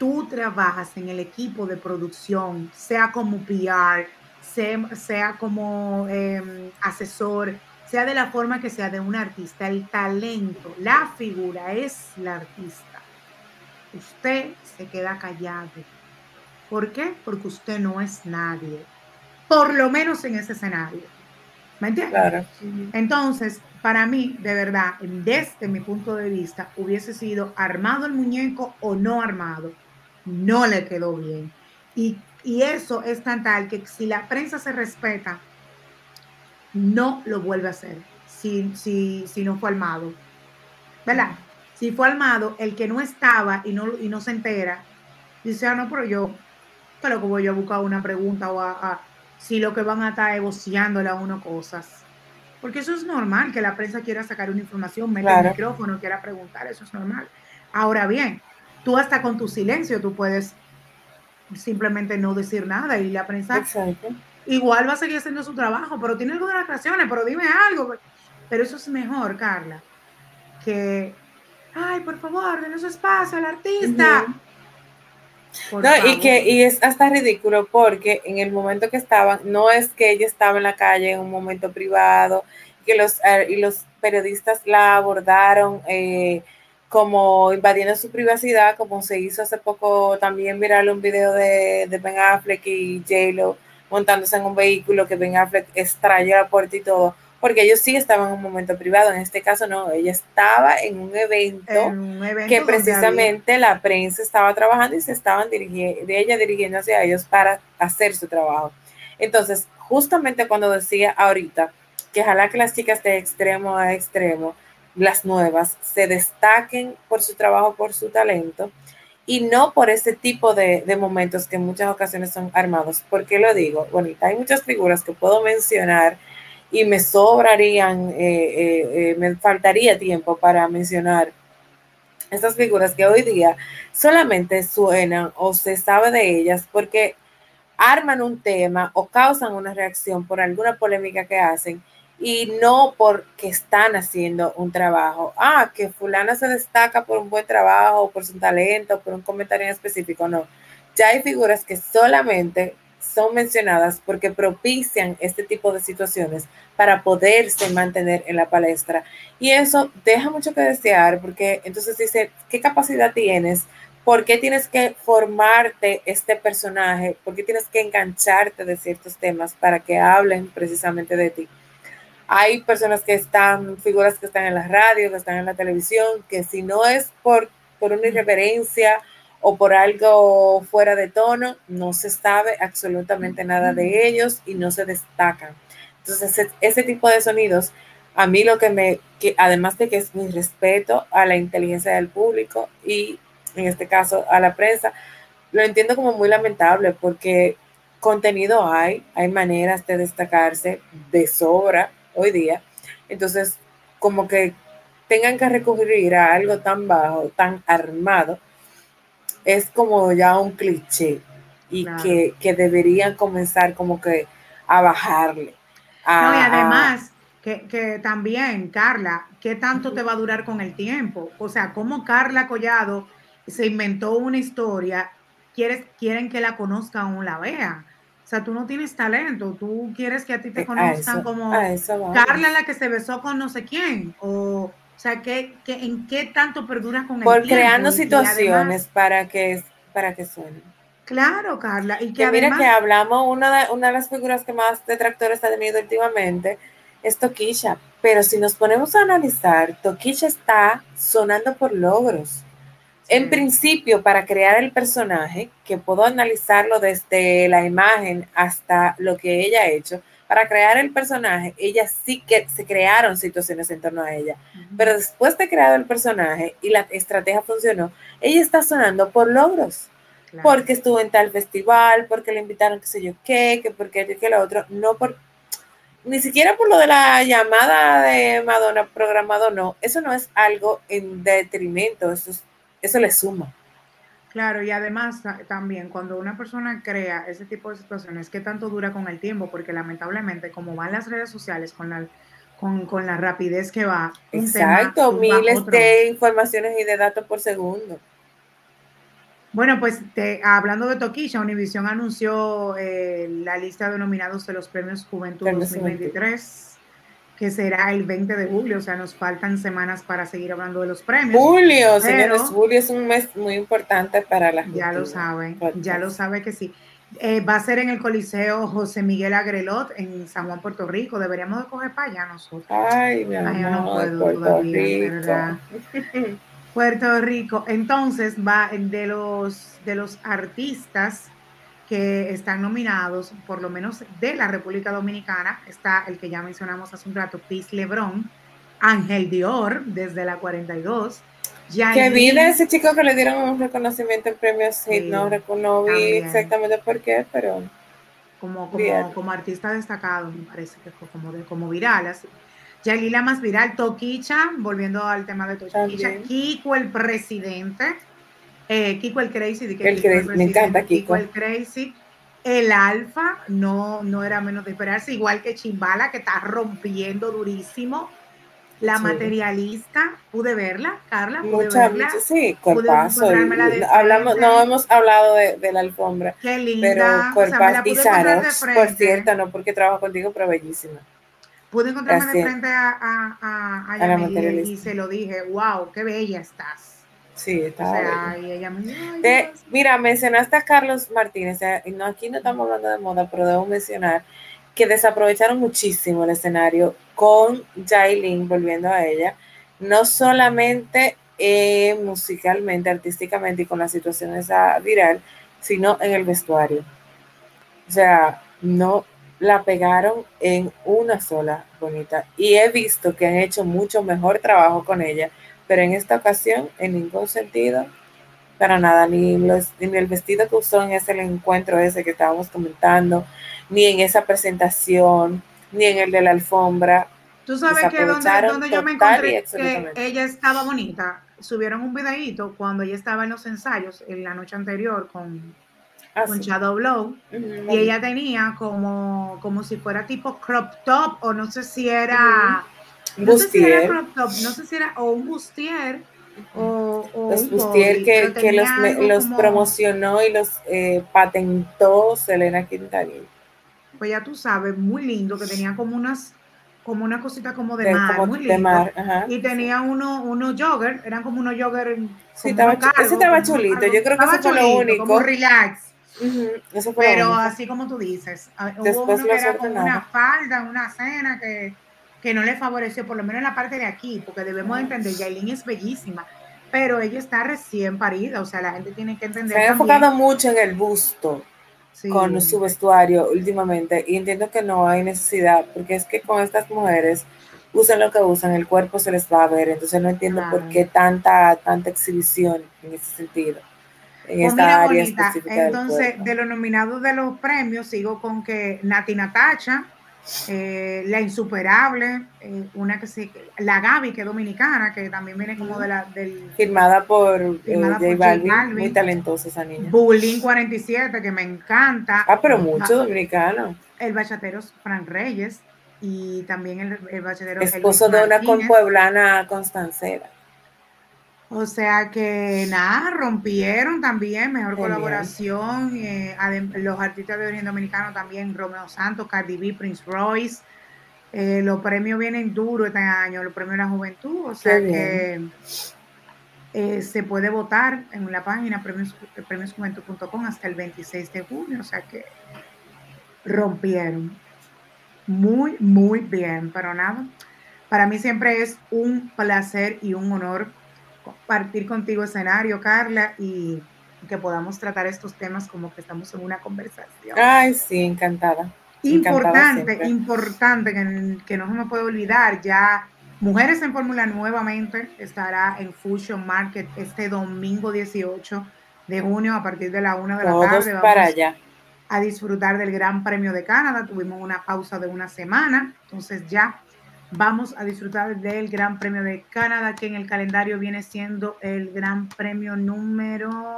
tú trabajas en el equipo de producción, sea como PR, sea, como em, asesor, sea de la forma que sea de un artista, el talento, la figura es la artista. Usted se queda callado. ¿Por qué? Porque usted no es nadie. Por lo menos en ese escenario. ¿Me entiendes? Claro. Entonces, para mí, de verdad, desde mi punto de vista, hubiese sido armado el muñeco o no armado no le quedó bien. Y, eso es tan tal que si la prensa se respeta, no lo vuelve a hacer si, si, si no fue armado. ¿Verdad? Si fue armado, el que no estaba y no, y no se entera, dice, ah, no, pero yo, pero que voy a buscar una pregunta o a, si lo que van a estar es a uno cosas. porque eso es normal que la prensa quiera sacar una información, meter el micrófono, quiera preguntar, eso es normal. Ahora bien, tú hasta con tu silencio tú puedes simplemente no decir nada y la prensa igual va a seguir haciendo su trabajo, pero tiene algo de las creaciones, pero dime algo. Pero eso es mejor, Carla, que, ay, por favor, denos espacio al artista. No, y que y es hasta ridículo porque en el momento que estaban, no es que ella estaba en la calle en un momento privado, que los, eh, y los periodistas la abordaron eh, como invadiendo su privacidad, como se hizo hace poco también viral un video de, de Ben Affleck y J-Lo montándose en un vehículo que Ben Affleck extrañó la puerta y todo porque ellos sí estaban en un momento privado, en este caso no, ella estaba en un evento, que precisamente la prensa estaba trabajando y se estaban dirigiendo, de ella dirigiendo hacia ellos para hacer su trabajo. Entonces, justamente cuando decía ahorita que ojalá que las chicas de extremo a extremo, las nuevas, se destaquen por su trabajo, por su talento, y no por ese tipo de, momentos que en muchas ocasiones son armados. ¿Por qué lo digo? Bueno, hay muchas figuras que puedo mencionar y me sobrarían, eh, eh, eh, me faltaría tiempo para mencionar estas figuras que hoy día solamente suenan o se sabe de ellas porque arman un tema o causan una reacción por alguna polémica que hacen y no porque están haciendo un trabajo. Ah, que fulana se destaca por un buen trabajo, por su talento, por un comentario en específico. No, ya hay figuras que solamente son mencionadas porque propician este tipo de situaciones para poderse mantener en la palestra. Y eso deja mucho que desear porque entonces dice, ¿qué capacidad tienes? ¿Por qué tienes que formarte este personaje? ¿Por qué tienes que engancharte de ciertos temas para que hablen precisamente de ti? Hay personas que están, figuras que están en la radio, que están en la televisión, que si no es por, por una irreverencia, o por algo fuera de tono, no se sabe absolutamente nada de ellos y no se destacan. Entonces, ese, tipo de sonidos, a mí lo que me, que además de que es mi respeto a la inteligencia del público y en este caso a la prensa, lo entiendo como muy lamentable porque contenido hay, hay maneras de destacarse de sobra hoy día. Entonces, como que tengan que recurrir a algo tan bajo, tan armado, es como ya un cliché y que, deberían comenzar como que a bajarle. no, y además, que, también, Carla, ¿qué tanto te va a durar con el tiempo? O sea, como Carla Collado se inventó una historia, quieres, quieren que la conozcan o la vean. O sea, tú no tienes talento, tú quieres que a ti te eh, conozcan como Carla la que se besó con no sé quién, o o sea, ¿qué, en qué tanto perdura con el Por creando situaciones para que para que suenen. Claro, Carla. Y que, mira que hablamos, una de, una de las figuras que más detractores ha tenido últimamente es Toquisha. Pero si nos ponemos a analizar, Toquisha está sonando por logros. En principio, para crear el personaje, que puedo analizarlo desde la imagen hasta lo que ella ha hecho, para crear el personaje, ella sí que se crearon situaciones en torno a ella. Pero después de creado el personaje y la estrategia funcionó, ella está sonando por logros. Porque estuvo en tal festival, porque le invitaron qué sé yo qué, que porque que lo otro, no por ni siquiera por lo de la llamada de Madonna programado, no, eso no es algo en detrimento, eso, eso le suma. Claro, y además también cuando una persona crea ese tipo de situaciones, ¿qué tanto dura con el tiempo? Porque lamentablemente, como van las redes sociales con la, con, la rapidez que va. Exacto, miles de informaciones y de datos por segundo. Bueno, pues te, hablando de Toquilla, Univision anunció eh, la lista de nominados de los premios Juventud 2023 que será el 20 de julio, o sea, nos faltan semanas para seguir hablando de los premios. Julio, señores, julio es un mes muy importante para la gente. Ya lo saben, ya lo sabe que sí. Eh, va a ser en el Coliseo José Miguel Agrelot en San Juan, Puerto Rico. Deberíamos de coger para allá nosotros. Ay, mi amor, no puedo Puerto Rico. Puerto Rico. Entonces va de los de los artistas que están nominados, por lo menos de la República Dominicana, está el que ya mencionamos hace un rato, Piz Lebron, Ángel Dior, desde la 42. que vida ese chico que le dieron un reconocimiento en premios sí, no, no vi exactamente por qué, pero... Como, como, como, artista destacado, me parece que fue como, como viral. Así. Yalila más viral, Toquicha, volviendo al tema de Toquicha, Kiko el presidente, eh, Kiko el crazy, el, me encanta Kiko. Kiko el crazy, el alfa, no, no era menos de esperarse, igual que Chimbala, que está rompiendo durísimo. La materialista, pude verla, Carla, pude verla. sí, cuerpazo. Hablamos, no hemos hablado de, la alfombra. Qué linda. Pero cuerpazo y sanos, por cierto, no porque trabajo contigo, pero bellísima. Pude encontrarme de frente a, a, a, a, y se lo dije, wow, qué bella estás. Sí, está Mira, mencionaste a Carlos Martínez, no, aquí no estamos hablando de moda, pero debo mencionar que desaprovecharon muchísimo el escenario con Jailin, volviendo a ella, no solamente eh, musicalmente, artísticamente y con la situación esa viral, sino en el vestuario. O sea, no la pegaron en una sola bonita. Y he visto que han hecho mucho mejor trabajo con ella, pero en esta ocasión, en ningún sentido, para nada, ni, los, ni el vestido que usó en ese encuentro ese que estábamos comentando, ni en esa presentación, ni en el de la alfombra. Tú sabes que donde, yo me encontré que ella estaba bonita, subieron un videíto cuando ella estaba en los ensayos en la noche anterior con, ah, con Shadow Blow y ella tenía como, como si fuera tipo crop top o no sé si era, no sé si era crop top, no sé si era o un bustier o, los bustier que, que los, los promocionó y los eh, patentó Selena Quintanilla pues ya tú sabes, muy lindo, que tenía como unas como una cosita como de, mar, muy lindo. y tenía uno, unos jogger, eran como unos jogger. Sí, estaba, ese estaba chulito, yo creo que eso fue lo único. Como relax. Pero así como tú dices, ah, hubo uno que era como una falda, una cena que, que no le favoreció, por lo menos en la parte de aquí, porque debemos entender, Yailin es bellísima, pero ella está recién parida, o sea, la gente tiene que entender. Se ha enfocado mucho en el busto con su vestuario últimamente y entiendo que no hay necesidad porque es que con estas mujeres usan lo que usan, el cuerpo se les va a ver, entonces no entiendo por qué tanta, tanta exhibición en ese sentido. En pues esta área específica Entonces, de los nominados de los premios, sigo con que Nati Natacha, eh, la insuperable, eh, una que se, la Gaby, que es dominicana, que también viene como de la del firmada por, eh, firmada Balvin, muy talentosa esa niña. Bullying 47, que me encanta. Ah, pero mucho dominicano. El bachatero Fran Reyes y también el, el bachatero esposo de una compueblana constancera. O sea que nada, rompieron también, mejor colaboración. Eh, los artistas de origen dominicano también, Romeo Santos, Cardi B, Prince Royce. Eh, los premios vienen duros este año, los premios de la juventud. O sea que eh, se puede votar en la página premios, premiosjuventud.com hasta el 26 de junio. O sea que rompieron. Muy, muy bien, pero nada. Para mí siempre es un placer y un honor compartir contigo escenario, Carla, y que podamos tratar estos temas como que estamos en una conversación. Ay, sí, encantada. Importante, importante, que, que, no se me puede olvidar, ya Mujeres en Fórmula nuevamente estará en Fusion Market este domingo 18 de junio a partir de la una de la tarde. Vamos para allá. A disfrutar del Gran Premio de Canadá. Tuvimos una pausa de una semana, entonces ya vamos a disfrutar del Gran Premio de Canadá, que en el calendario viene siendo el Gran Premio número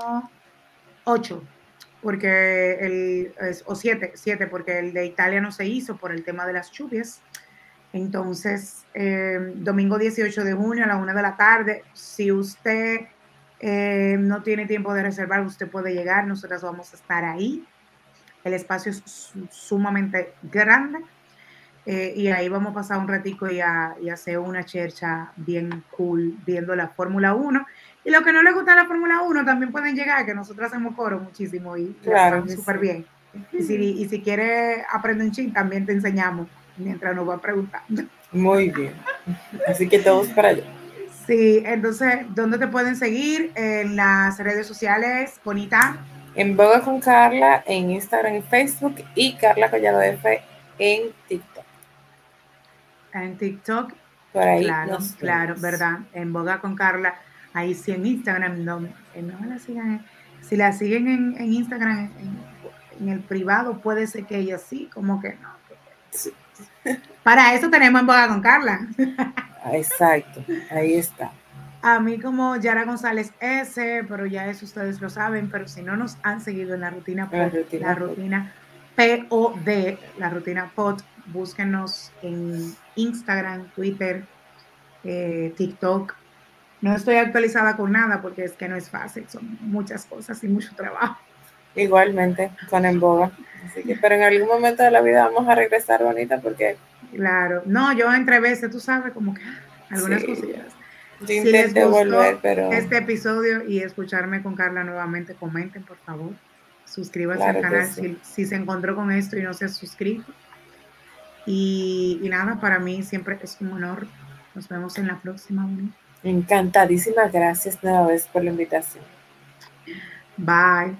8, porque el, o 7, 7, porque el de Italia no se hizo por el tema de las lluvias. Entonces, eh, domingo 18 de junio a la 1 de la tarde, si usted eh, no tiene tiempo de reservar, usted puede llegar, nosotros vamos a estar ahí. El espacio es sumamente grande eh, y ahí vamos a pasar un ratico y, a, hacer una chercha bien cool viendo la Fórmula 1. Y los que no les gusta la Fórmula 1 también pueden llegar, que nosotros hacemos coro muchísimo y claro, súper bien. Y si, y si quiere aprender un ching, también te enseñamos mientras nos va preguntando. Muy bien. Así que todos para allá. Sí, entonces, ¿dónde te pueden seguir? En las redes sociales, Bonita. En Boga con Carla, en Instagram y Facebook, y Carla Collado F en TikTok en TikTok. Por ahí. Claro, claro, ¿verdad? En Boga con Carla. Ahí sí en Instagram, no, eh, no la sigan. Si la siguen en, Instagram, en, el privado, puede ser que ella sí, como que no. Para eso tenemos en boga con Carla. Exacto, ahí está. A mí como Yara González S, pero ya eso ustedes lo saben, pero si no nos han seguido en la rutina la rutina, la rutina POD, la rutina POD, búsquenos en Instagram, Twitter, eh, TikTok. No estoy actualizada con nada porque es que no es fácil, son muchas cosas y mucho trabajo. Igualmente, con en boga. Así que, pero en algún momento de la vida vamos a regresar bonita porque... Claro, no, yo entre veces, tú sabes, como que algunas cosillas si les gustó pero... este episodio y escucharme con Carla nuevamente, comenten por favor. Suscríbanse al canal si, se encontró con esto y no se ha suscrito. Y, nada, para mí siempre es un honor. Nos vemos en la próxima. Encantadísimas gracias nueva vez por la invitación. Bye.